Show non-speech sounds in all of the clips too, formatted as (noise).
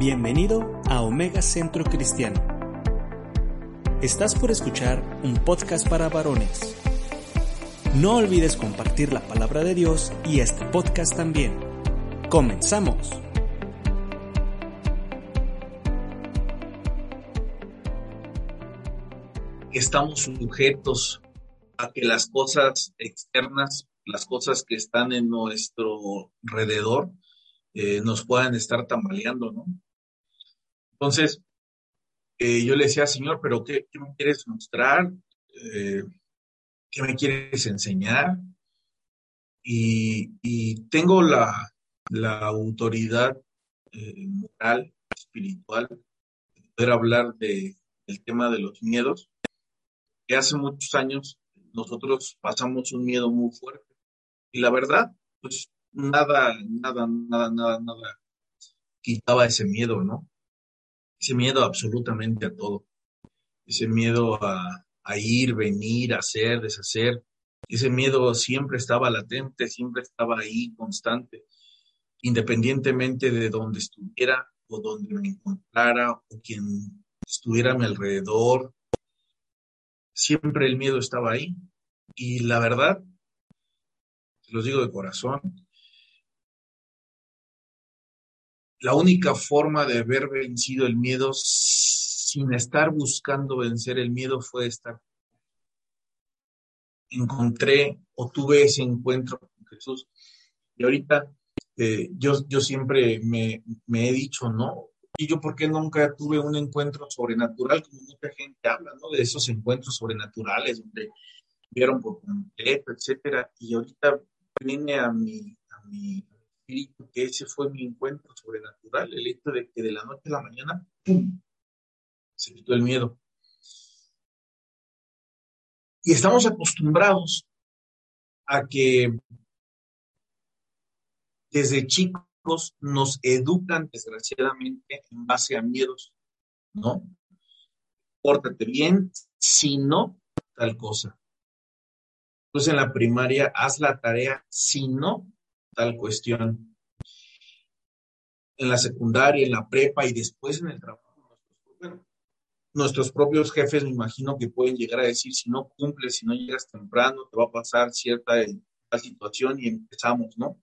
Bienvenido a Omega Centro Cristiano. Estás por escuchar un podcast para varones. No olvides compartir la palabra de Dios y este podcast también. Comenzamos. Estamos sujetos a que las cosas externas, las cosas que están en nuestro alrededor, eh, nos puedan estar tambaleando, ¿no? Entonces, eh, yo le decía, Señor, pero ¿qué, me quieres mostrar? Eh, ¿Qué me quieres enseñar? Y, tengo la, autoridad eh, moral, espiritual, de poder hablar de, del tema de los miedos, que hace muchos años nosotros pasamos un miedo muy fuerte. Y la verdad, pues nada, nada, nada, nada, nada quitaba ese miedo, ¿no? Ese miedo absolutamente a todo, ese miedo a, ir, venir, hacer, deshacer, ese miedo siempre estaba latente, siempre estaba ahí, constante, independientemente de donde estuviera o donde me encontrara o quien estuviera a mi alrededor, siempre el miedo estaba ahí. Y la verdad, se los digo de corazón, la única forma de haber vencido el miedo sin estar buscando vencer el miedo fue estar. Encontré o tuve ese encuentro con Jesús. Y ahorita eh, yo, yo siempre me, he dicho, ¿no? Y yo, ¿por qué nunca tuve un encuentro sobrenatural? Como mucha gente habla, ¿no? De esos encuentros sobrenaturales donde vieron por completo, etcétera. Y ahorita viene a mi, a mi que ese fue mi encuentro sobrenatural, el hecho de que de la noche a la mañana, ¡pum!, se quitó el miedo. Y estamos acostumbrados a que desde chicos nos educan, desgraciadamente, en base a miedos, ¿no? Pórtate bien, si no, tal cosa. Pues en la primaria, haz la tarea, si no, tal cuestión. En la secundaria, en la prepa y después en el trabajo. Bueno, nuestros propios jefes me imagino que pueden llegar a decir, si no cumples, si no llegas temprano, te va a pasar cierta situación y empezamos, ¿no?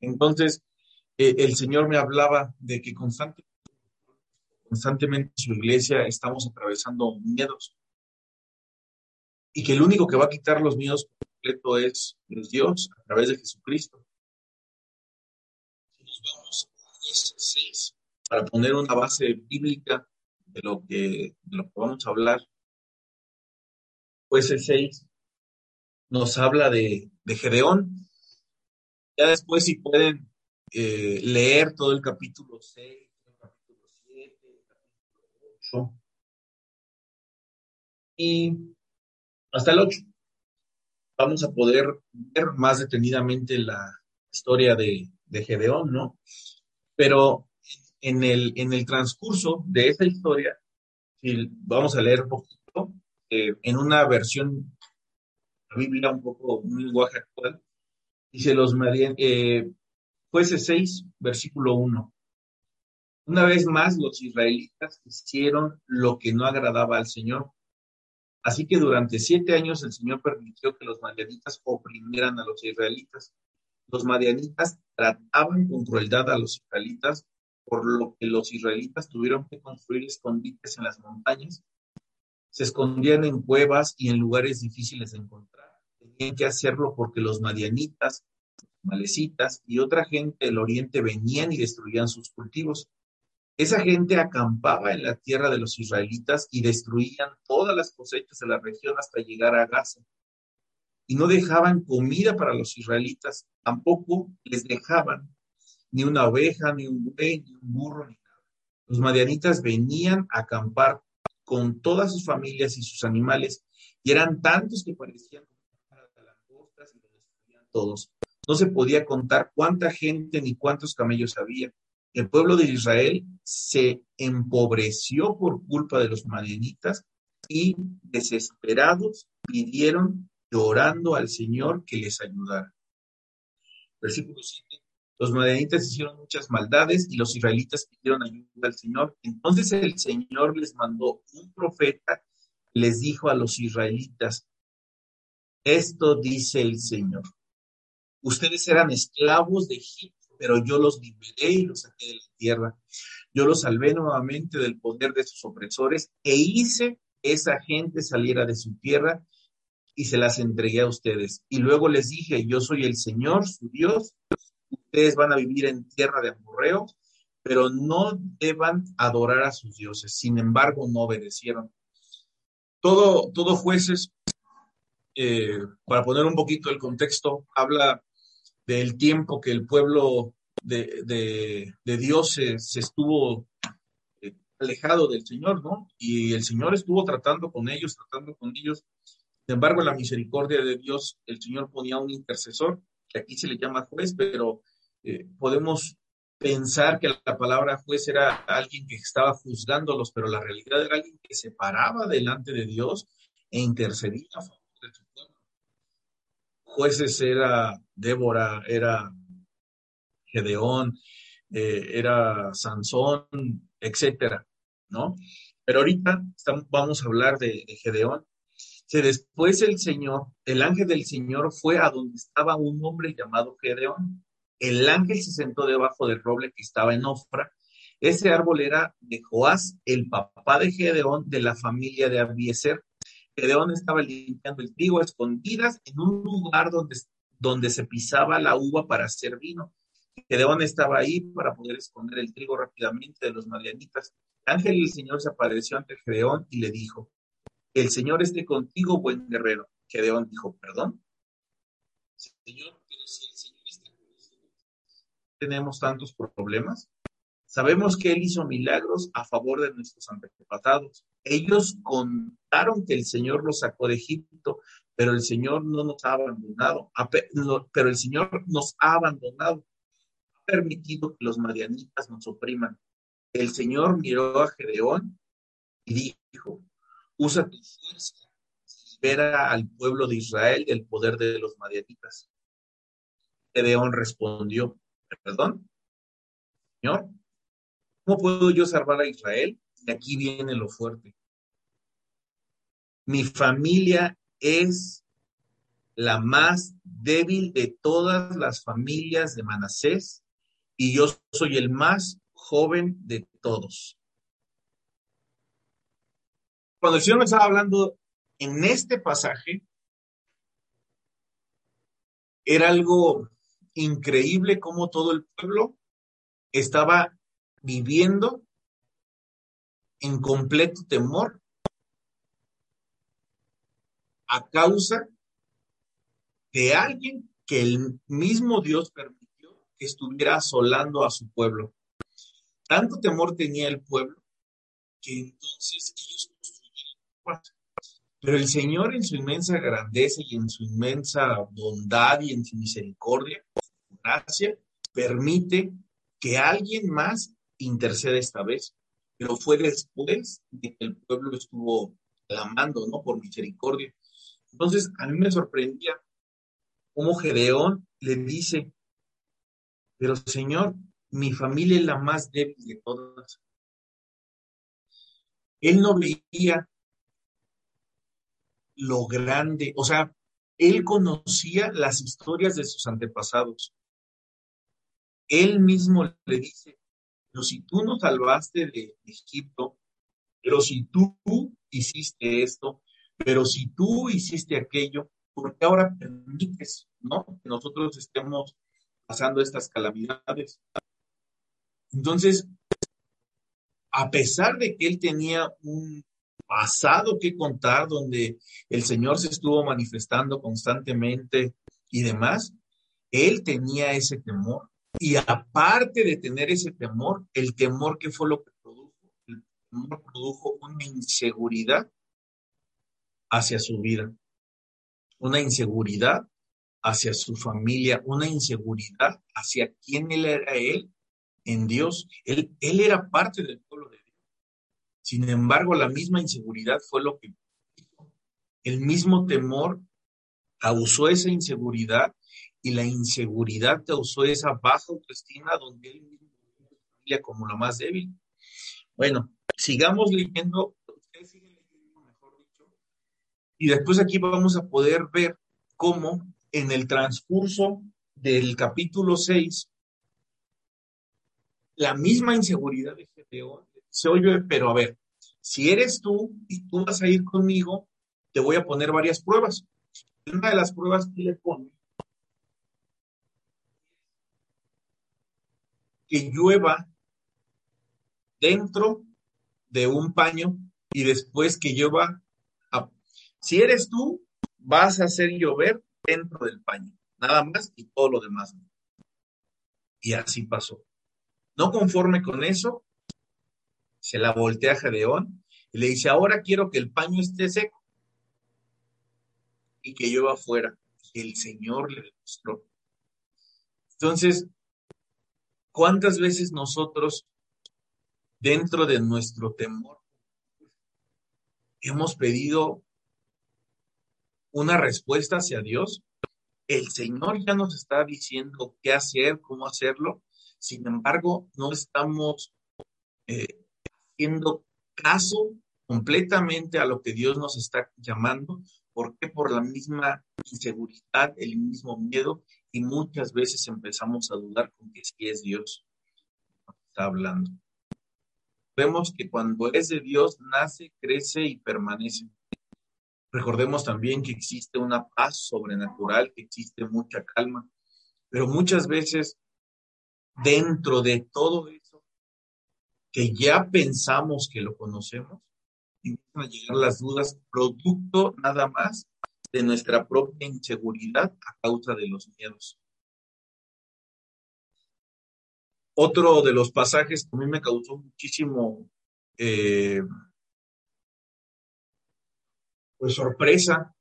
Entonces, eh, el Señor me hablaba de que constantemente, constantemente en su iglesia estamos atravesando miedos y que el único que va a quitar los miedos completo es Dios a través de Jesucristo. 6 para poner una base bíblica de lo que, de lo que vamos a hablar. Pues el 6 nos habla de, de Gedeón. Ya después si pueden eh, leer todo el capítulo 6, el capítulo 7, el capítulo 8 y hasta el 8. Vamos a poder ver más detenidamente la historia de, de Gedeón, ¿no? Pero en el, en el transcurso de esa historia, si vamos a leer un poquito, eh, en una versión, la Biblia un poco, un lenguaje actual, dice los eh, jueces 6, versículo 1. Una vez más, los israelitas hicieron lo que no agradaba al Señor. Así que durante siete años el Señor permitió que los madianitas oprimieran a los israelitas los madianitas trataban con crueldad a los israelitas, por lo que los israelitas tuvieron que construir escondites en las montañas. Se escondían en cuevas y en lugares difíciles de encontrar. Tenían que hacerlo porque los madianitas, malecitas y otra gente del oriente venían y destruían sus cultivos. Esa gente acampaba en la tierra de los israelitas y destruían todas las cosechas de la región hasta llegar a Gaza y no dejaban comida para los israelitas, tampoco les dejaban ni una oveja, ni un buey, ni un burro, ni nada. Los madianitas venían a acampar con todas sus familias y sus animales, y eran tantos que parecían langostas y todos. No se podía contar cuánta gente ni cuántos camellos había. El pueblo de Israel se empobreció por culpa de los madianitas y desesperados pidieron orando al Señor que les ayudara. Versículo 7. Los madianitas hicieron muchas maldades y los israelitas pidieron ayuda al Señor. Entonces el Señor les mandó un profeta, les dijo a los israelitas, esto dice el Señor. Ustedes eran esclavos de Egipto, pero yo los liberé y los saqué de la tierra. Yo los salvé nuevamente del poder de sus opresores e hice que esa gente saliera de su tierra y se las entregué a ustedes. Y luego les dije, yo soy el Señor, su Dios, ustedes van a vivir en tierra de amorreo, pero no deban adorar a sus dioses. Sin embargo, no obedecieron. Todo, todo jueces, eh, para poner un poquito el contexto, habla del tiempo que el pueblo de, de, Dios se, estuvo eh, alejado del Señor, ¿no? Y el Señor estuvo tratando con ellos, tratando con ellos. Sin embargo, la misericordia de Dios, el Señor ponía un intercesor, que aquí se le llama juez, pero eh, podemos pensar que la palabra juez era alguien que estaba juzgándolos, pero la realidad era alguien que se paraba delante de Dios e intercedía a favor de su pueblo. Jueces era Débora, era Gedeón, eh, era Sansón, etcétera, ¿no? Pero ahorita vamos a hablar de, de Gedeón. Que después el Señor, el ángel del Señor fue a donde estaba un hombre llamado Gedeón el ángel se sentó debajo del roble que estaba en Ofra. Ese árbol era de Joás, el papá de Gedeón, de la familia de Abieser. Gedeón estaba limpiando el trigo a escondidas en un lugar donde, donde se pisaba la uva para hacer vino. Gedeón estaba ahí para poder esconder el trigo rápidamente de los madianitas. El ángel del Señor se apareció ante Gedeón y le dijo, el Señor esté contigo, buen guerrero. Gedeón dijo, perdón. Señor, tenemos tantos problemas? Sabemos que Él hizo milagros a favor de nuestros antepasados. Ellos contaron que el Señor los sacó de Egipto, pero el Señor no nos ha abandonado, pero el Señor nos ha abandonado. Ha permitido que los madianitas nos opriman. El Señor miró a Gedeón y dijo, usa tu fuerza, libera al pueblo de Israel del poder de los madianitas. Gedeón respondió, perdón, Señor, ¿cómo puedo yo salvar a Israel? Y aquí viene lo fuerte. Mi familia es la más débil de todas las familias de Manasés y yo soy el más joven de todos. Cuando el Señor me estaba hablando en este pasaje, era algo increíble cómo todo el pueblo estaba viviendo en completo temor a causa de alguien que el mismo Dios permitió que estuviera asolando a su pueblo. Tanto temor tenía el pueblo que entonces ellos Pero el Señor en su inmensa grandeza y en su inmensa bondad y en su misericordia gracia permite que alguien más interceda esta vez, pero fue después de que el pueblo estuvo clamando, ¿no? Por misericordia. Entonces, a mí me sorprendía cómo Gedeón le dice, pero Señor, mi familia es la más débil de todas. Él no veía lo grande, o sea, él conocía las historias de sus antepasados. Él mismo le dice, pero si tú nos salvaste de Egipto, pero si tú hiciste esto, pero si tú hiciste aquello, ¿por qué ahora permites, no? Que nosotros estemos pasando estas calamidades. Entonces, a pesar de que él tenía un pasado que contar donde el Señor se estuvo manifestando constantemente y demás, él tenía ese temor. Y aparte de tener ese temor, el temor que fue lo que produjo, el temor produjo una inseguridad hacia su vida, una inseguridad hacia su familia, una inseguridad hacia quién él era él en Dios. Él, él era parte del. Sin embargo, la misma inseguridad fue lo que el mismo temor causó esa inseguridad y la inseguridad causó esa baja autoestima donde él mismo familia como la más débil. Bueno, sigamos leyendo, mejor dicho, y después aquí vamos a poder ver cómo en el transcurso del capítulo 6, la misma inseguridad de Gedeón se oye, pero a ver, si eres tú y tú vas a ir conmigo, te voy a poner varias pruebas. Una de las pruebas que le pone que llueva dentro de un paño y después que llueva. Si eres tú, vas a hacer llover dentro del paño, nada más y todo lo demás. Y así pasó. No conforme con eso, se la voltea a Gedeón y le dice, ahora quiero que el paño esté seco y que llueva afuera. el Señor le demostró. Entonces, ¿cuántas veces nosotros, dentro de nuestro temor, hemos pedido una respuesta hacia Dios? El Señor ya nos está diciendo qué hacer, cómo hacerlo. Sin embargo, no estamos eh, haciendo caso completamente a lo que Dios nos está llamando. ¿Por qué? Por la misma inseguridad, el mismo miedo, y muchas veces empezamos a dudar con que si es Dios está hablando. Vemos que cuando es de Dios, nace, crece y permanece. Recordemos también que existe una paz sobrenatural, que existe mucha calma, pero muchas veces dentro de todo eso que ya pensamos que lo conocemos, empiezan a llegar las dudas, producto nada más de nuestra propia inseguridad a causa de los miedos. Otro de los pasajes que a mí me causó muchísimo eh, pues sorpresa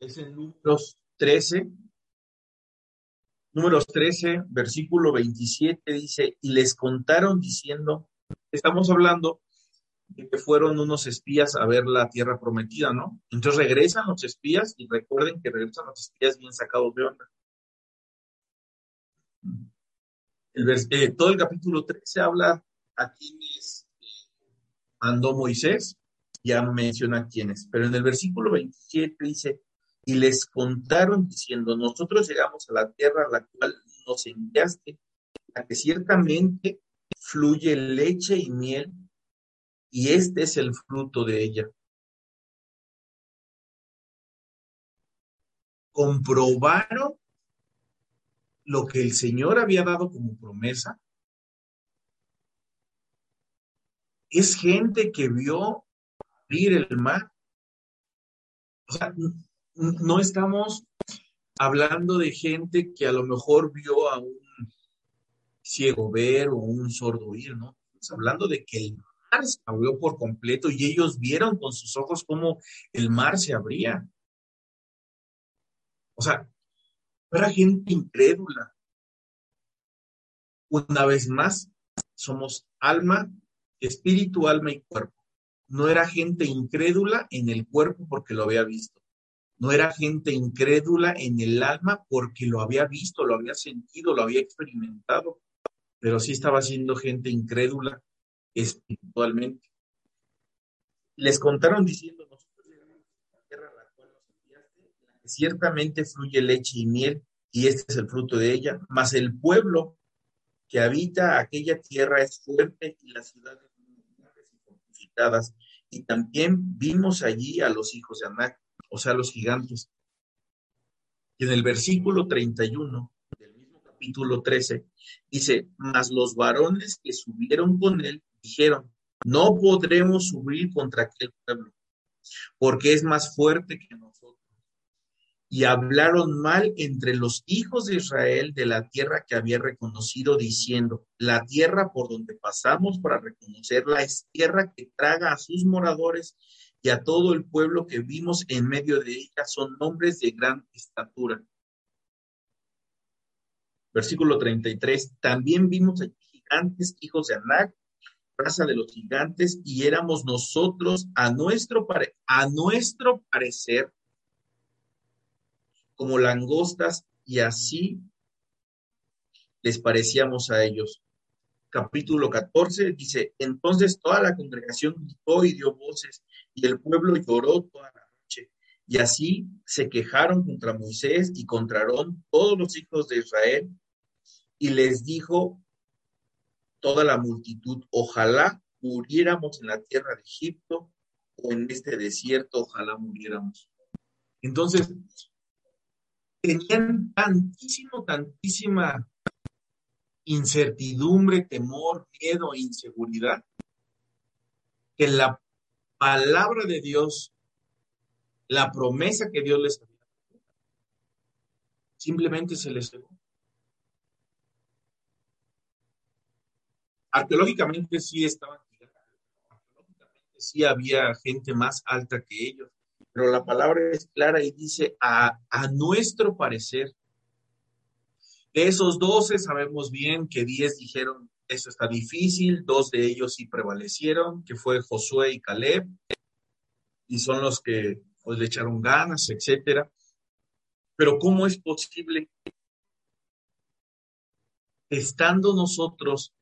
es en números 13, números 13, versículo 27 dice, y les contaron diciendo, estamos hablando de que fueron unos espías a ver la tierra prometida, ¿no? Entonces regresan los espías y recuerden que regresan los espías bien sacados de onda. Eh, todo el capítulo 13 habla a quienes eh, mandó Moisés, ya menciona quiénes, pero en el versículo 27 dice, y les contaron diciendo, nosotros llegamos a la tierra a la cual nos enviaste, a que ciertamente fluye leche y miel, y este es el fruto de ella. Comprobaron lo que el Señor había dado como promesa. Es gente que vio abrir el mar. O sea, no estamos hablando de gente que a lo mejor vio a un ciego ver o un sordo oír, ¿no? Estamos hablando de que el mar se abrió por completo y ellos vieron con sus ojos cómo el mar se abría. O sea, era gente incrédula. Una vez más, somos alma, espíritu, alma y cuerpo. No era gente incrédula en el cuerpo porque lo había visto. No era gente incrédula en el alma porque lo había visto, lo había sentido, lo había experimentado. Pero sí estaba siendo gente incrédula espiritualmente. Les contaron diciendo, nosotros tierra ciertamente fluye leche y miel, y este es el fruto de ella, mas el pueblo que habita aquella tierra es fuerte y las ciudades fortificadas. Y también vimos allí a los hijos de Anac, o sea, los gigantes. Y en el versículo 31 del mismo capítulo 13 dice, mas los varones que subieron con él dijeron, no podremos subir contra aquel pueblo, porque es más fuerte que nosotros. Y hablaron mal entre los hijos de Israel de la tierra que había reconocido, diciendo, la tierra por donde pasamos para reconocerla es tierra que traga a sus moradores y a todo el pueblo que vimos en medio de ella son hombres de gran estatura. Versículo 33, también vimos allí gigantes, hijos de Anac, raza de los gigantes, y éramos nosotros a nuestro, a nuestro parecer como langostas y así les parecíamos a ellos. Capítulo 14 dice, entonces toda la congregación gritó y dio voces, y el pueblo lloró toda la noche. Y así se quejaron contra Moisés y contra todos los hijos de Israel, y les dijo toda la multitud, ojalá muriéramos en la tierra de Egipto o en este desierto, ojalá muriéramos. Entonces, tenían tantísimo, tantísima incertidumbre, temor, miedo, inseguridad, que la palabra de Dios, la promesa que Dios les había simplemente se les cegó. Arqueológicamente sí estaban, arqueológicamente sí había gente más alta que ellos, pero la palabra es clara y dice, a, a nuestro parecer, de esos doce sabemos bien que diez dijeron, eso está difícil, dos de ellos sí prevalecieron, que fue Josué y Caleb, y son los que pues, le echaron ganas, etcétera. Pero ¿cómo es posible, estando nosotros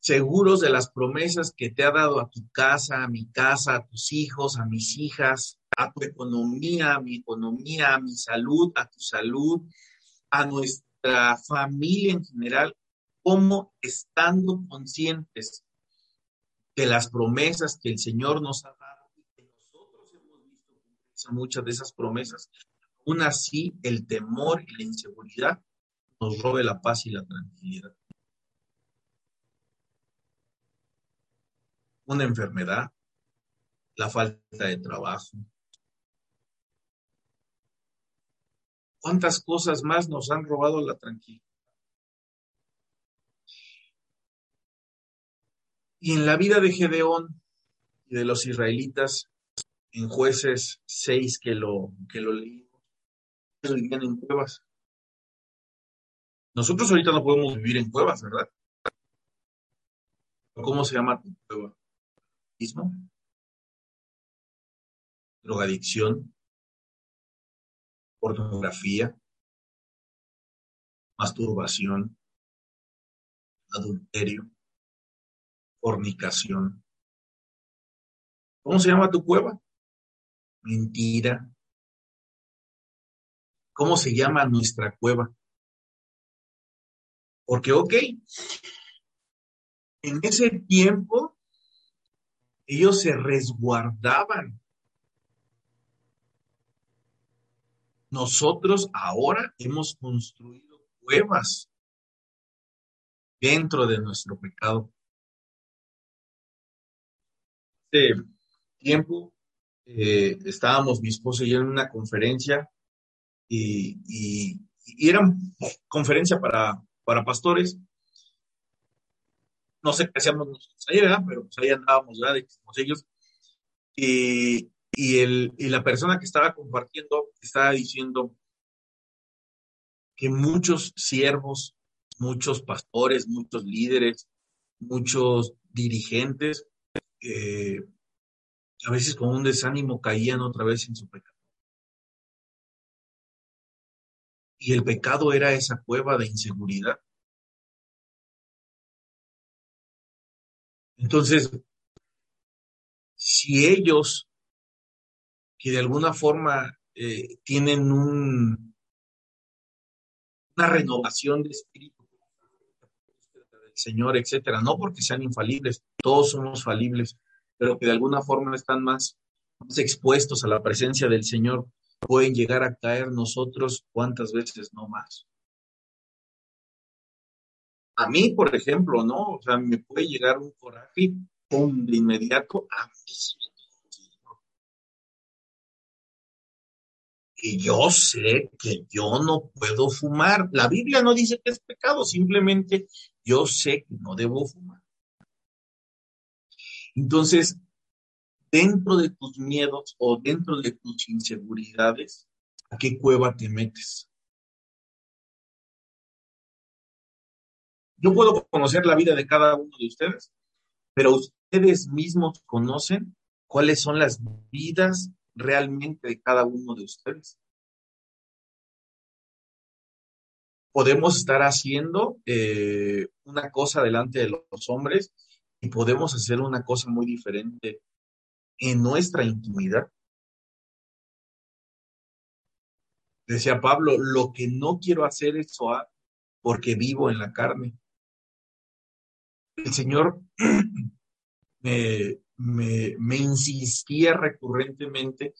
seguros de las promesas que te ha dado a tu casa, a mi casa, a tus hijos, a mis hijas, a tu economía, a mi economía, a mi salud, a tu salud, a nuestra familia en general, como estando conscientes de las promesas que el Señor nos ha dado y que nosotros hemos visto muchas de esas promesas, aún así el temor y la inseguridad nos robe la paz y la tranquilidad. una enfermedad, la falta de trabajo. ¿Cuántas cosas más nos han robado la tranquilidad? Y en la vida de Gedeón y de los israelitas, en jueces 6 que lo, que lo leímos, vivían en cuevas. Nosotros ahorita no podemos vivir en cuevas, ¿verdad? ¿Cómo se llama tu cueva? drogadicción, pornografía, masturbación, adulterio, fornicación. ¿Cómo se llama tu cueva? Mentira. ¿Cómo se llama nuestra cueva? Porque, ok, en ese tiempo ellos se resguardaban. Nosotros ahora hemos construido cuevas dentro de nuestro pecado. Hace tiempo eh, estábamos mi esposo y yo en una conferencia y, y, era conferencia para, para pastores no sé qué hacíamos nosotros ahí, ¿verdad? Pero pues ahí andábamos, ¿verdad? Ellos. Y, el, y la persona que estaba compartiendo estaba diciendo que muchos siervos, muchos pastores, muchos líderes, muchos dirigentes, eh, a veces con un desánimo caían otra vez en su pecado. Y el pecado era esa cueva de inseguridad Entonces, si ellos que de alguna forma eh, tienen un, una renovación de espíritu Señor, etcétera, no porque sean infalibles, todos somos falibles, pero que de alguna forma están más, expuestos a la presencia del Señor, pueden llegar a caer nosotros cuántas veces no más. A mí, por ejemplo, ¿no? O sea, me puede llegar un coraje de inmediato a mí. Y yo sé que yo no puedo fumar. La Biblia no dice que es pecado, simplemente yo sé que no debo fumar. Entonces, dentro de tus miedos o dentro de tus inseguridades, ¿a qué cueva te metes? Yo puedo conocer la vida de cada uno de ustedes, pero ustedes mismos conocen cuáles son las vidas realmente de cada uno de ustedes. podemos estar haciendo eh, una cosa delante de los hombres y podemos hacer una cosa muy diferente en nuestra intimidad. Decía Pablo, lo que no quiero hacer es soar porque vivo en la carne. El Señor (clears throat) me, me, insistía recurrentemente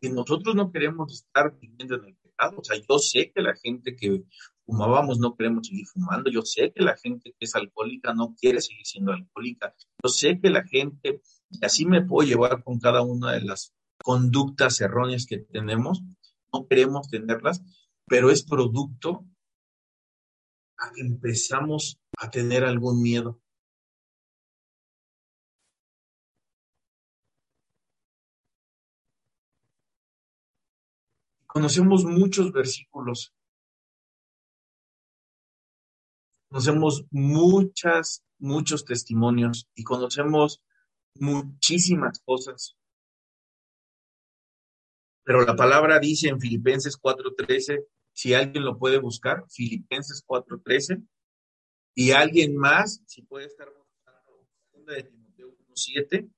que nosotros no queremos estar viviendo en el pecado. O sea, yo sé que la gente que fumábamos no queremos seguir fumando. Yo sé que la gente que es alcohólica no quiere seguir siendo alcohólica. Yo sé que la gente, y así me puedo llevar con cada una de las conductas erróneas que tenemos, no queremos tenerlas, pero es producto a que empezamos a tener algún miedo. Conocemos muchos versículos. Conocemos muchas, muchos testimonios y conocemos muchísimas cosas. Pero la palabra dice en Filipenses 4:13, si alguien lo puede buscar, Filipenses 4:13, y alguien más, si puede estar buscando, de Timoteo 1:7,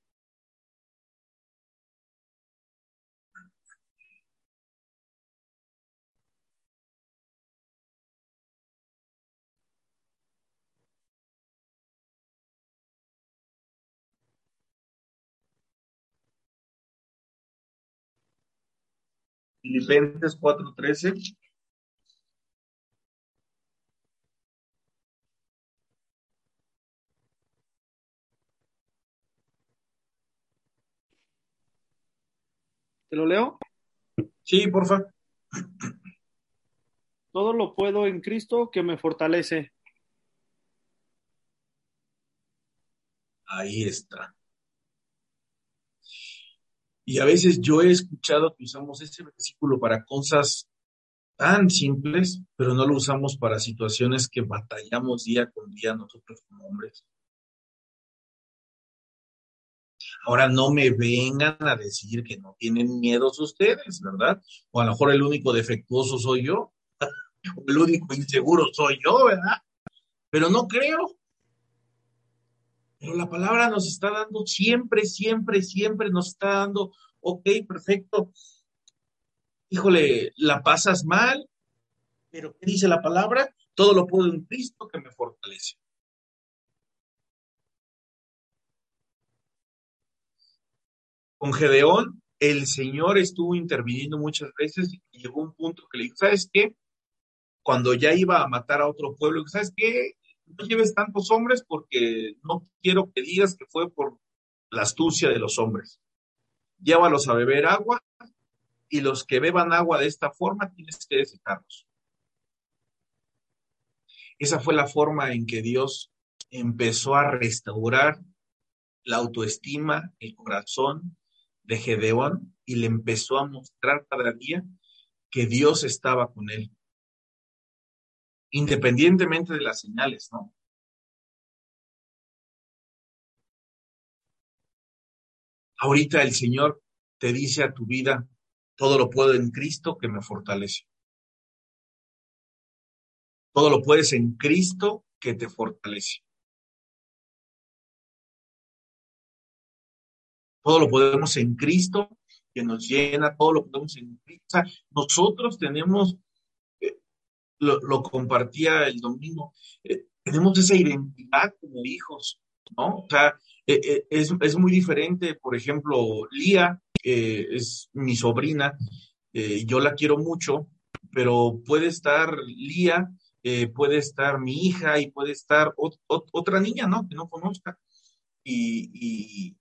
Filipenses 4:13. ¿Te lo leo? Sí, por favor. Todo lo puedo en Cristo que me fortalece. Ahí está. Y a veces yo he escuchado que usamos este versículo para cosas tan simples, pero no lo usamos para situaciones que batallamos día con día nosotros como hombres. Ahora no me vengan a decir que no tienen miedos ustedes, ¿verdad? O a lo mejor el único defectuoso soy yo, (laughs) o el único inseguro soy yo, ¿verdad? Pero no creo. Pero la palabra nos está dando siempre, siempre, siempre nos está dando, ok, perfecto. Híjole, la pasas mal, pero ¿qué dice la palabra? Todo lo puedo en Cristo que me fortalece. Con Gedeón, el Señor estuvo interviniendo muchas veces y llegó un punto que le dijo, ¿sabes qué? Cuando ya iba a matar a otro pueblo, ¿sabes qué? No lleves tantos hombres porque no quiero que digas que fue por la astucia de los hombres. Llévalos a beber agua y los que beban agua de esta forma tienes que desejarlos. Esa fue la forma en que Dios empezó a restaurar la autoestima, el corazón de Gedeón y le empezó a mostrar cada día que Dios estaba con él independientemente de las señales, ¿no? Ahorita el Señor te dice a tu vida, todo lo puedo en Cristo que me fortalece. Todo lo puedes en Cristo que te fortalece. Todo lo podemos en Cristo que nos llena, todo lo podemos en Cristo. nosotros tenemos lo, compartía el domingo, eh, tenemos esa identidad como hijos, ¿no? O sea, eh, eh, es, muy diferente, por ejemplo, Lía es mi sobrina, yo la quiero mucho, pero puede estar Lía, puede estar mi hija y puede estar otra niña, ¿no? Que no conozca. Y,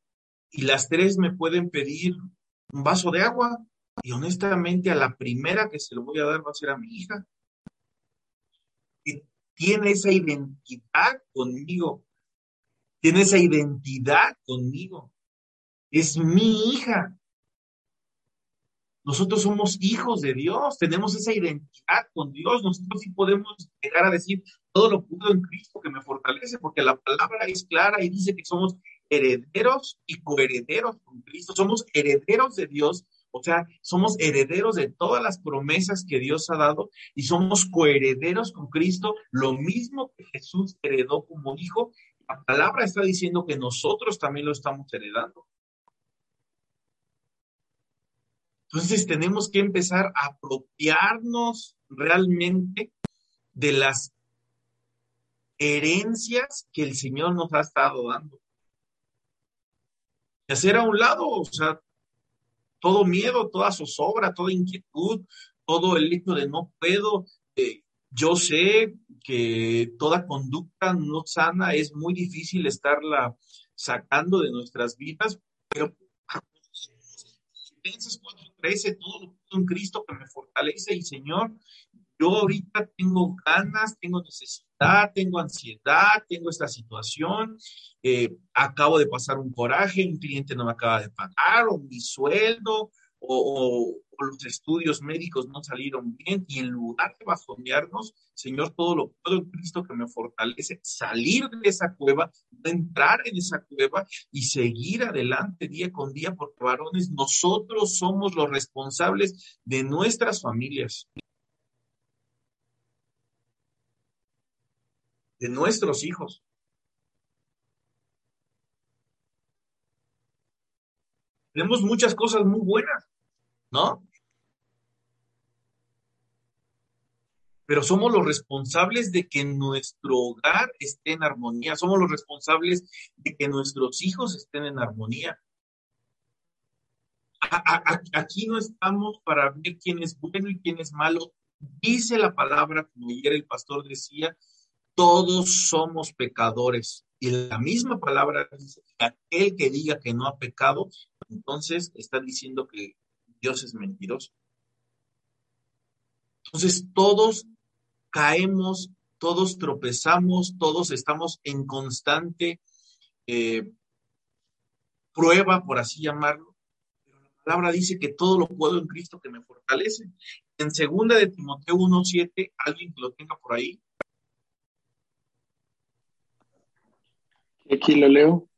y las tres me pueden pedir un vaso de agua y honestamente a la primera que se lo voy a dar va a ser a mi hija tiene esa identidad conmigo, tiene esa identidad conmigo. Es mi hija. Nosotros somos hijos de Dios, tenemos esa identidad con Dios. Nosotros sí podemos llegar a decir, todo lo puedo en Cristo que me fortalece, porque la palabra es clara y dice que somos herederos y coherederos con Cristo. Somos herederos de Dios O sea, somos herederos de todas las promesas que Dios ha dado y somos coherederos con Cristo, lo mismo que Jesús heredó como hijo. La palabra está diciendo que nosotros también lo estamos heredando. Entonces tenemos que empezar a apropiarnos realmente de las herencias que el Señor nos ha estado dando. Y hacer a un lado, o sea, todo miedo, toda zozobra, toda inquietud, todo el hecho de no puedo. Eh, yo sé que toda conducta no sana es muy difícil estarla sacando de nuestras vidas, pero Filipenses 4:13, todo lo en Cristo que me fortalece y Señor, yo ahorita tengo ganas, tengo necesidad, tengo ansiedad, tengo esta situación, eh, acabo de pasar un coraje, un cliente no me acaba de pagar, o mi sueldo, o, los estudios médicos no salieron bien, y en lugar de bajonearnos, Señor, todo lo puedo en Cristo que me fortalece, salir de esa cueva, entrar en esa cueva y seguir adelante día con día, porque varones, nosotros somos los responsables de nuestras familias. De nuestros hijos. Tenemos muchas cosas muy buenas, ¿no? Pero somos los responsables de que nuestro hogar esté en armonía, somos los responsables de que nuestros hijos estén en armonía. aquí no estamos para ver quién es bueno y quién es malo. Dice la palabra, como ayer el pastor decía, todos somos pecadores. Y la misma palabra dice, aquel que diga que no ha pecado, entonces está diciendo que Dios es mentiroso. Entonces todos caemos, todos tropezamos, todos estamos en constante eh, prueba, por así llamarlo. Pero la palabra dice que todo lo puedo en Cristo que me fortalece. En segunda de Timoteo 1.7, alguien que lo tenga por ahí, Aquí lo leo.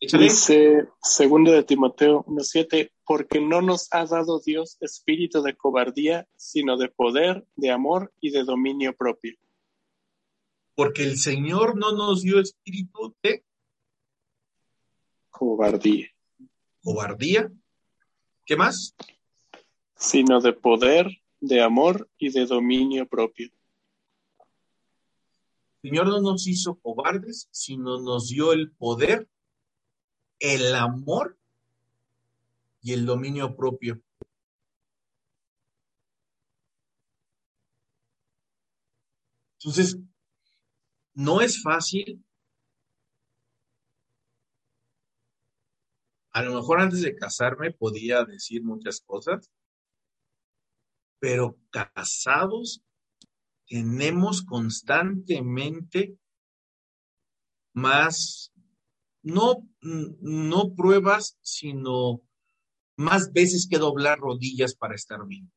Dice segundo de Timoteo 1.7, porque no nos ha dado Dios espíritu de cobardía, sino de poder, de amor y de dominio propio. Porque el Señor no nos dio espíritu de cobardía. Cobardía. ¿Qué más? Sino de poder, de amor y de dominio propio. Señor no nos hizo cobardes, sino nos dio el poder, el amor y el dominio propio. Entonces, no es fácil. A lo mejor antes de casarme podía decir muchas cosas, pero casados tenemos constantemente más, no, no pruebas, sino más veces que doblar rodillas para estar bien.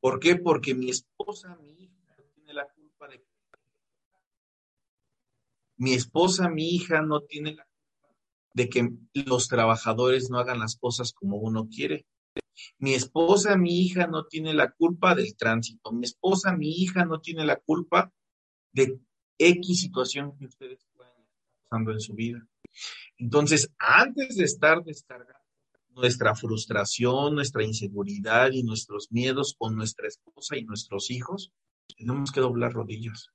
¿Por qué? Porque mi esposa, mi hija, tiene la culpa de mi esposa, mi hija no tiene la culpa de que los trabajadores no hagan las cosas como uno quiere. Mi esposa, mi hija no tiene la culpa del tránsito. Mi esposa, mi hija no tiene la culpa de X situación que ustedes puedan estar pasando en su vida. Entonces, antes de estar descargando nuestra frustración, nuestra inseguridad y nuestros miedos con nuestra esposa y nuestros hijos, tenemos que doblar rodillas.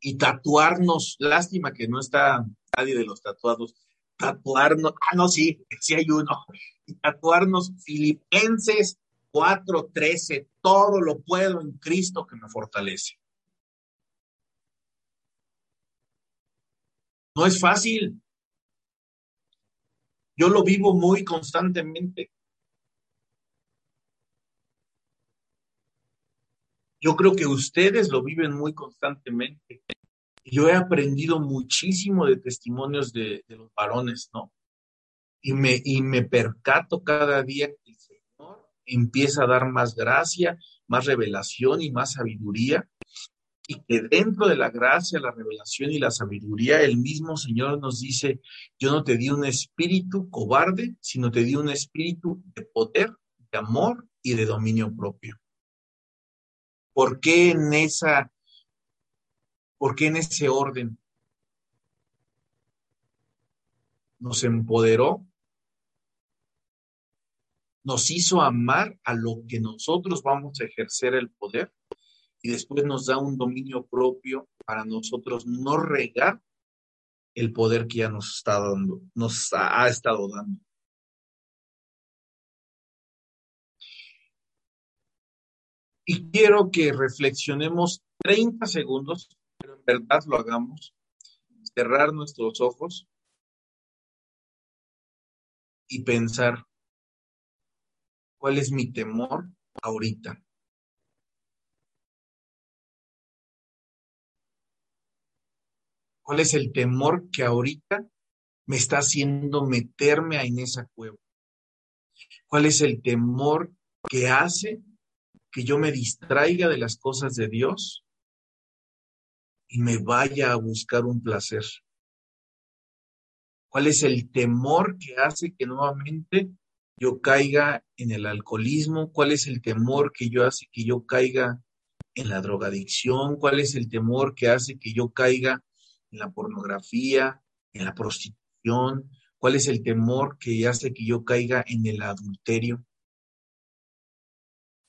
Y tatuarnos, lástima que no está nadie de los tatuados, tatuarnos, ah, no, sí, sí hay uno, tatuarnos Filipenses 4:13, todo lo puedo en Cristo que me fortalece. No es fácil. Yo lo vivo muy constantemente. Yo creo que ustedes lo viven muy constantemente yo he aprendido muchísimo de testimonios de, los varones, ¿no? Y me, y me percato cada día que el Señor empieza a dar más gracia, más revelación y más sabiduría. Y que dentro de la gracia, la revelación y la sabiduría, el mismo Señor nos dice, yo no te di un espíritu cobarde, sino te di un espíritu de poder, de amor y de dominio propio. ¿Por qué en esa, por qué en ese orden? Nos empoderó, nos hizo amar a lo que nosotros vamos a ejercer el poder y después nos da un dominio propio para nosotros no regar el poder que ya nos está dando, nos ha, estado dando. Y quiero que reflexionemos 30 segundos, verdad lo hagamos, cerrar nuestros ojos y pensar, ¿cuál es mi temor ahorita? ¿Cuál es el temor que ahorita me está haciendo meterme en esa cueva? ¿Cuál es el temor que hace que yo me distraiga de las cosas de Dios y me vaya a buscar un placer? ¿Cuál es el temor que hace que nuevamente yo caiga en el alcoholismo? ¿Cuál es el temor que yo hace que yo caiga en la drogadicción? ¿Cuál es el temor que hace que yo caiga en la pornografía, en la prostitución? ¿Cuál es el temor que hace que yo caiga en el adulterio?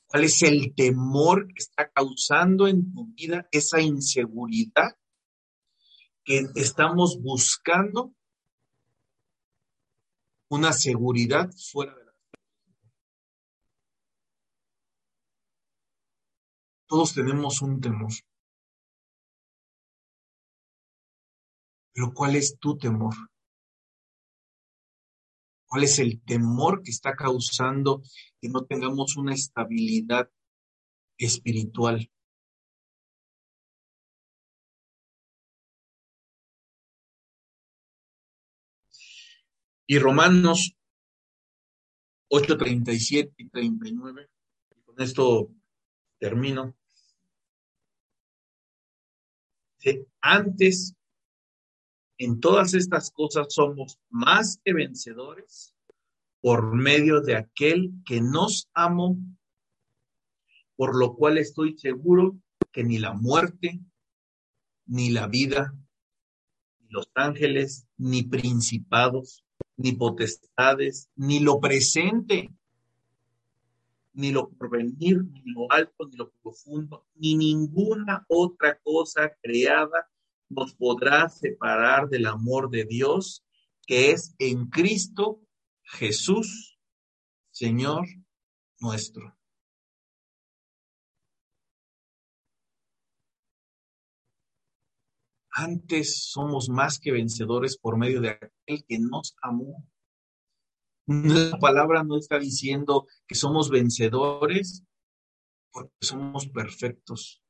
¿Cuál es el temor que está causando en tu vida esa inseguridad que estamos buscando una seguridad fuera de la Todos tenemos un temor. Pero ¿cuál es tu temor? ¿Cuál es el temor que está causando que no tengamos una estabilidad espiritual? Y Romanos 8, 37 y 39, y con esto termino. Antes en todas estas cosas somos más que vencedores por medio de aquel que nos amó, por lo cual estoy seguro que ni la muerte, ni la vida, ni los ángeles, ni principados, ni potestades, ni lo presente, ni lo porvenir, ni lo alto, ni lo profundo, ni ninguna otra cosa creada nos podrá separar del amor de Dios que es en Cristo Jesús, Señor nuestro. Antes somos más que vencedores por medio de aquel que nos amó. La palabra no está diciendo que somos vencedores porque somos perfectos.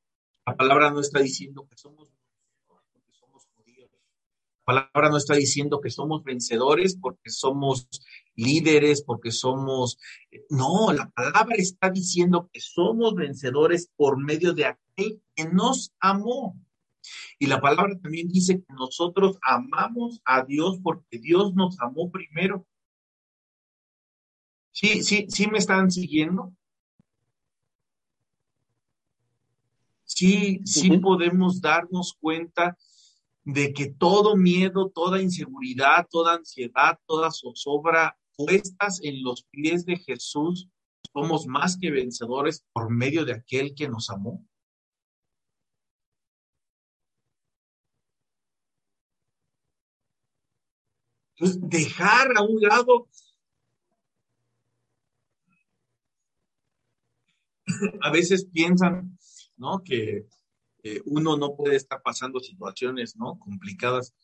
La palabra no está diciendo que somos palabra no está diciendo que somos vencedores porque somos líderes, porque somos... No, la palabra está diciendo que somos vencedores por medio de aquel que nos amó. Y la palabra también dice que nosotros amamos a Dios porque Dios nos amó primero. ¿Sí, sí, sí me están siguiendo? Sí, sí podemos darnos cuenta de que todo miedo, toda inseguridad, toda ansiedad, toda zozobra puestas en los pies de Jesús, somos más que vencedores por medio de aquel que nos amó. Entonces, dejar a un lado (clears throat) a veces piensan, ¿no? Que eh, uno no puede estar pasando situaciones, ¿no? Complicadas,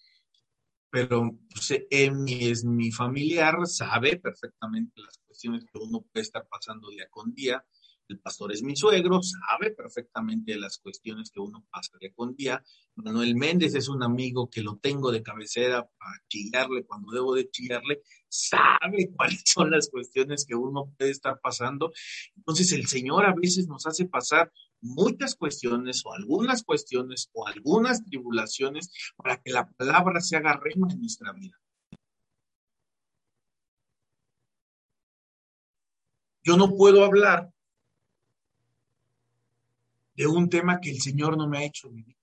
pero pues, es mi familiar, sabe perfectamente las cuestiones que uno puede estar pasando día con día. El pastor es mi suegro, sabe perfectamente las cuestiones que uno pasa día con día. Manuel Méndez es un amigo que lo tengo de cabecera para chillarle cuando debo de chillarle, sabe (laughs) cuáles son las cuestiones que uno puede estar pasando. Entonces el Señor a veces nos hace pasar muchas cuestiones o algunas cuestiones o algunas tribulaciones para que la palabra se haga reina en nuestra vida. Yo no puedo hablar de un tema que el Señor no me ha hecho vivir.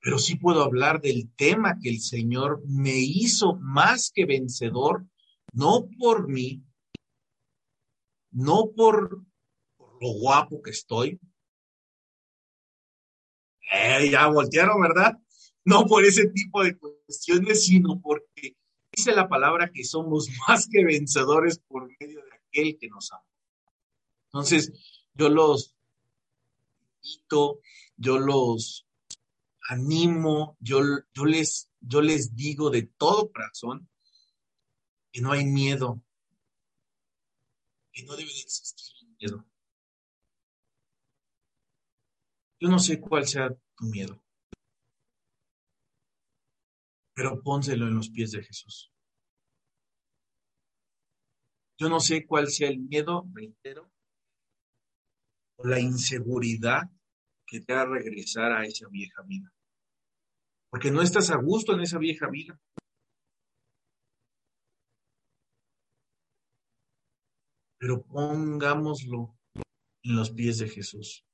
Pero sí puedo hablar del tema que el Señor me hizo más que vencedor, no por mí, no por, lo guapo que estoy. Eh, ya voltearon, ¿verdad? No por ese tipo de cuestiones, sino porque dice la palabra que somos (laughs) más que vencedores por medio de aquel que nos ama. Entonces, yo los invito, yo los animo, yo, yo, les, yo les digo de todo corazón que no hay miedo, que no debe de existir miedo. Yo no sé cuál sea tu miedo, pero pónselo en los pies de Jesús. Yo no sé cuál sea el miedo, reitero, o la inseguridad que te haga regresar a esa vieja vida. Porque no estás a gusto en esa vieja vida. Pero pongámoslo en los pies de Jesús.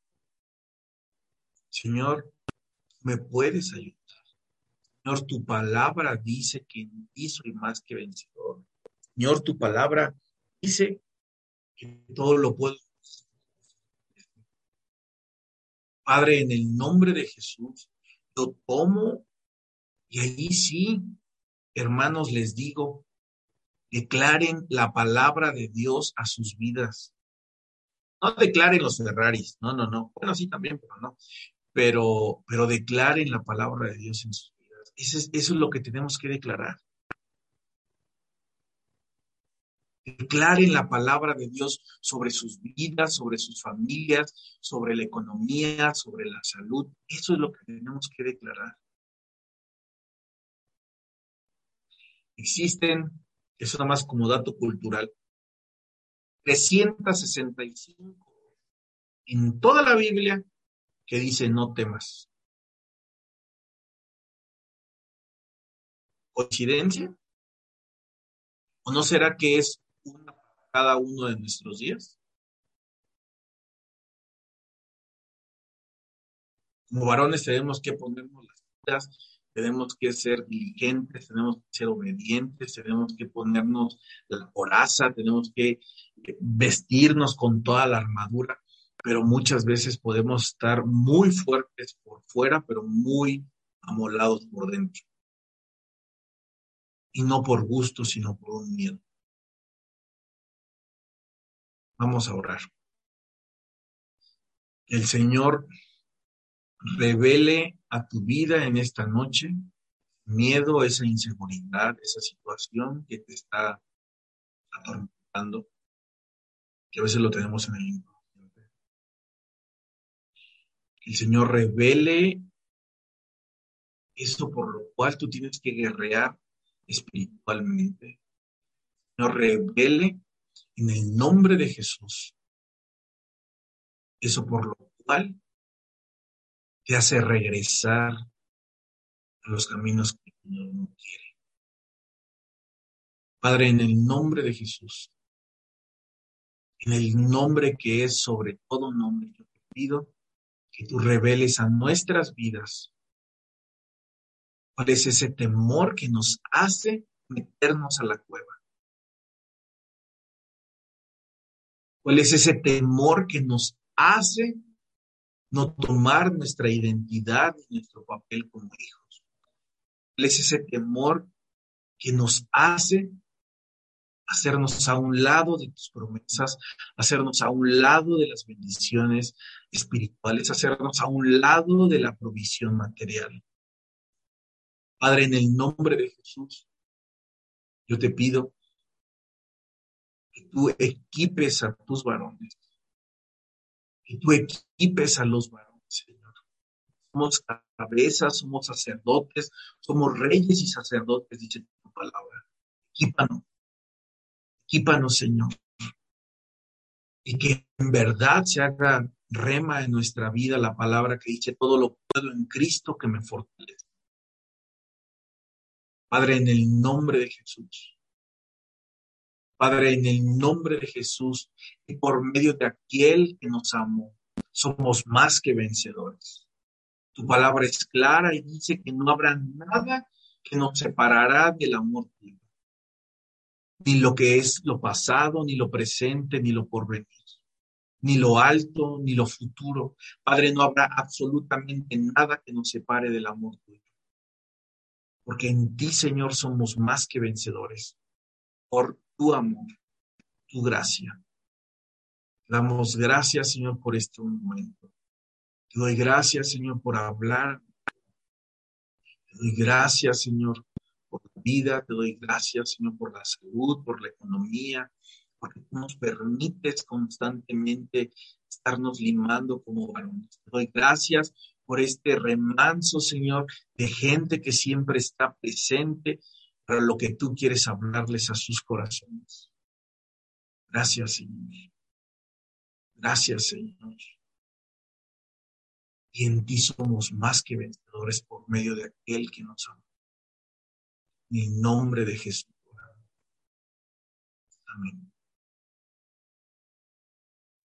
Señor, ¿me puedes ayudar? Señor, tu palabra dice que en ti soy más que vencedor. Señor, tu palabra dice que todo lo puedo Padre, en el nombre de Jesús, lo tomo y allí sí, hermanos, les digo, declaren la palabra de Dios a sus vidas. No declaren los Ferraris, no, no, no. Bueno, sí también, pero no. Pero, pero declaren la palabra de Dios en sus vidas. Eso es, eso es lo que tenemos que declarar. Declaren la palabra de Dios sobre sus vidas, sobre sus familias, sobre la economía, sobre la salud. Eso es lo que tenemos que declarar. Existen, eso nada más como dato cultural, 365 en toda la Biblia que dice no temas. ¿Coincidencia? ¿O no será que es una cada uno de nuestros días. Como varones tenemos que ponernos las pilas, tenemos que ser diligentes, tenemos que ser obedientes, tenemos que ponernos la coraza, tenemos que vestirnos con toda la armadura, pero muchas veces podemos estar muy fuertes por fuera, pero muy amolados por dentro. Y no por gusto, sino por un miedo. Vamos a orar. El Señor revele a tu vida en esta noche miedo, esa inseguridad, esa situación que te está atormentando, que a veces lo tenemos en el inconsciente. El Señor revele eso por lo cual tú tienes que guerrear espiritualmente. El Señor revele en el nombre de Jesús. Eso por lo cual te hace regresar a los caminos que Señor no quiere. Padre, en el nombre de Jesús, en el nombre que es sobre todo nombre, yo te pido que tú reveles a nuestras vidas cuál es ese temor que nos hace meternos a la cueva. ¿Cuál es ese temor que nos hace no tomar nuestra identidad y nuestro papel como hijos? ¿Cuál es ese temor que nos hace hacernos a un lado de tus promesas, hacernos a un lado de las bendiciones espirituales, hacernos a un lado de la provisión material? Padre, en el nombre de Jesús, yo te pido que tú equipes a tus varones, tú equipes a los varones, Señor. Somos cabezas, somos sacerdotes, somos reyes y sacerdotes, dice tu palabra. Equípanos, equípanos, Señor. y que en verdad se haga rema en nuestra vida la palabra que dice, todo lo puedo en Cristo que me fortalece. Padre, en el nombre de Jesús. Padre, en el nombre de Jesús, y por medio de aquel que nos amó, somos más que vencedores. Tu palabra es clara y dice que no habrá nada que nos separará del amor tuyo. Ni lo que es lo pasado, ni lo presente, ni lo porvenir ni lo alto, ni lo futuro. Padre, no habrá absolutamente nada que nos separe del amor tuyo. Porque en ti, Señor, somos más que vencedores. Por tu amor, tu gracia. Damos gracias, Señor, por este momento. Te doy gracias, Señor, por hablar. Te doy gracias, Señor, por la vida. Te doy gracias, Señor, por la salud, por la economía, porque nos permites constantemente estarnos limando como varones. Te doy gracias por este remanso, Señor, de gente que siempre está presente para lo que tú quieres hablarles a sus corazones. Gracias, Señor. Gracias, Señor. Y en ti somos más que vencedores por medio de aquel que nos ama. En nombre de Jesús. Amén.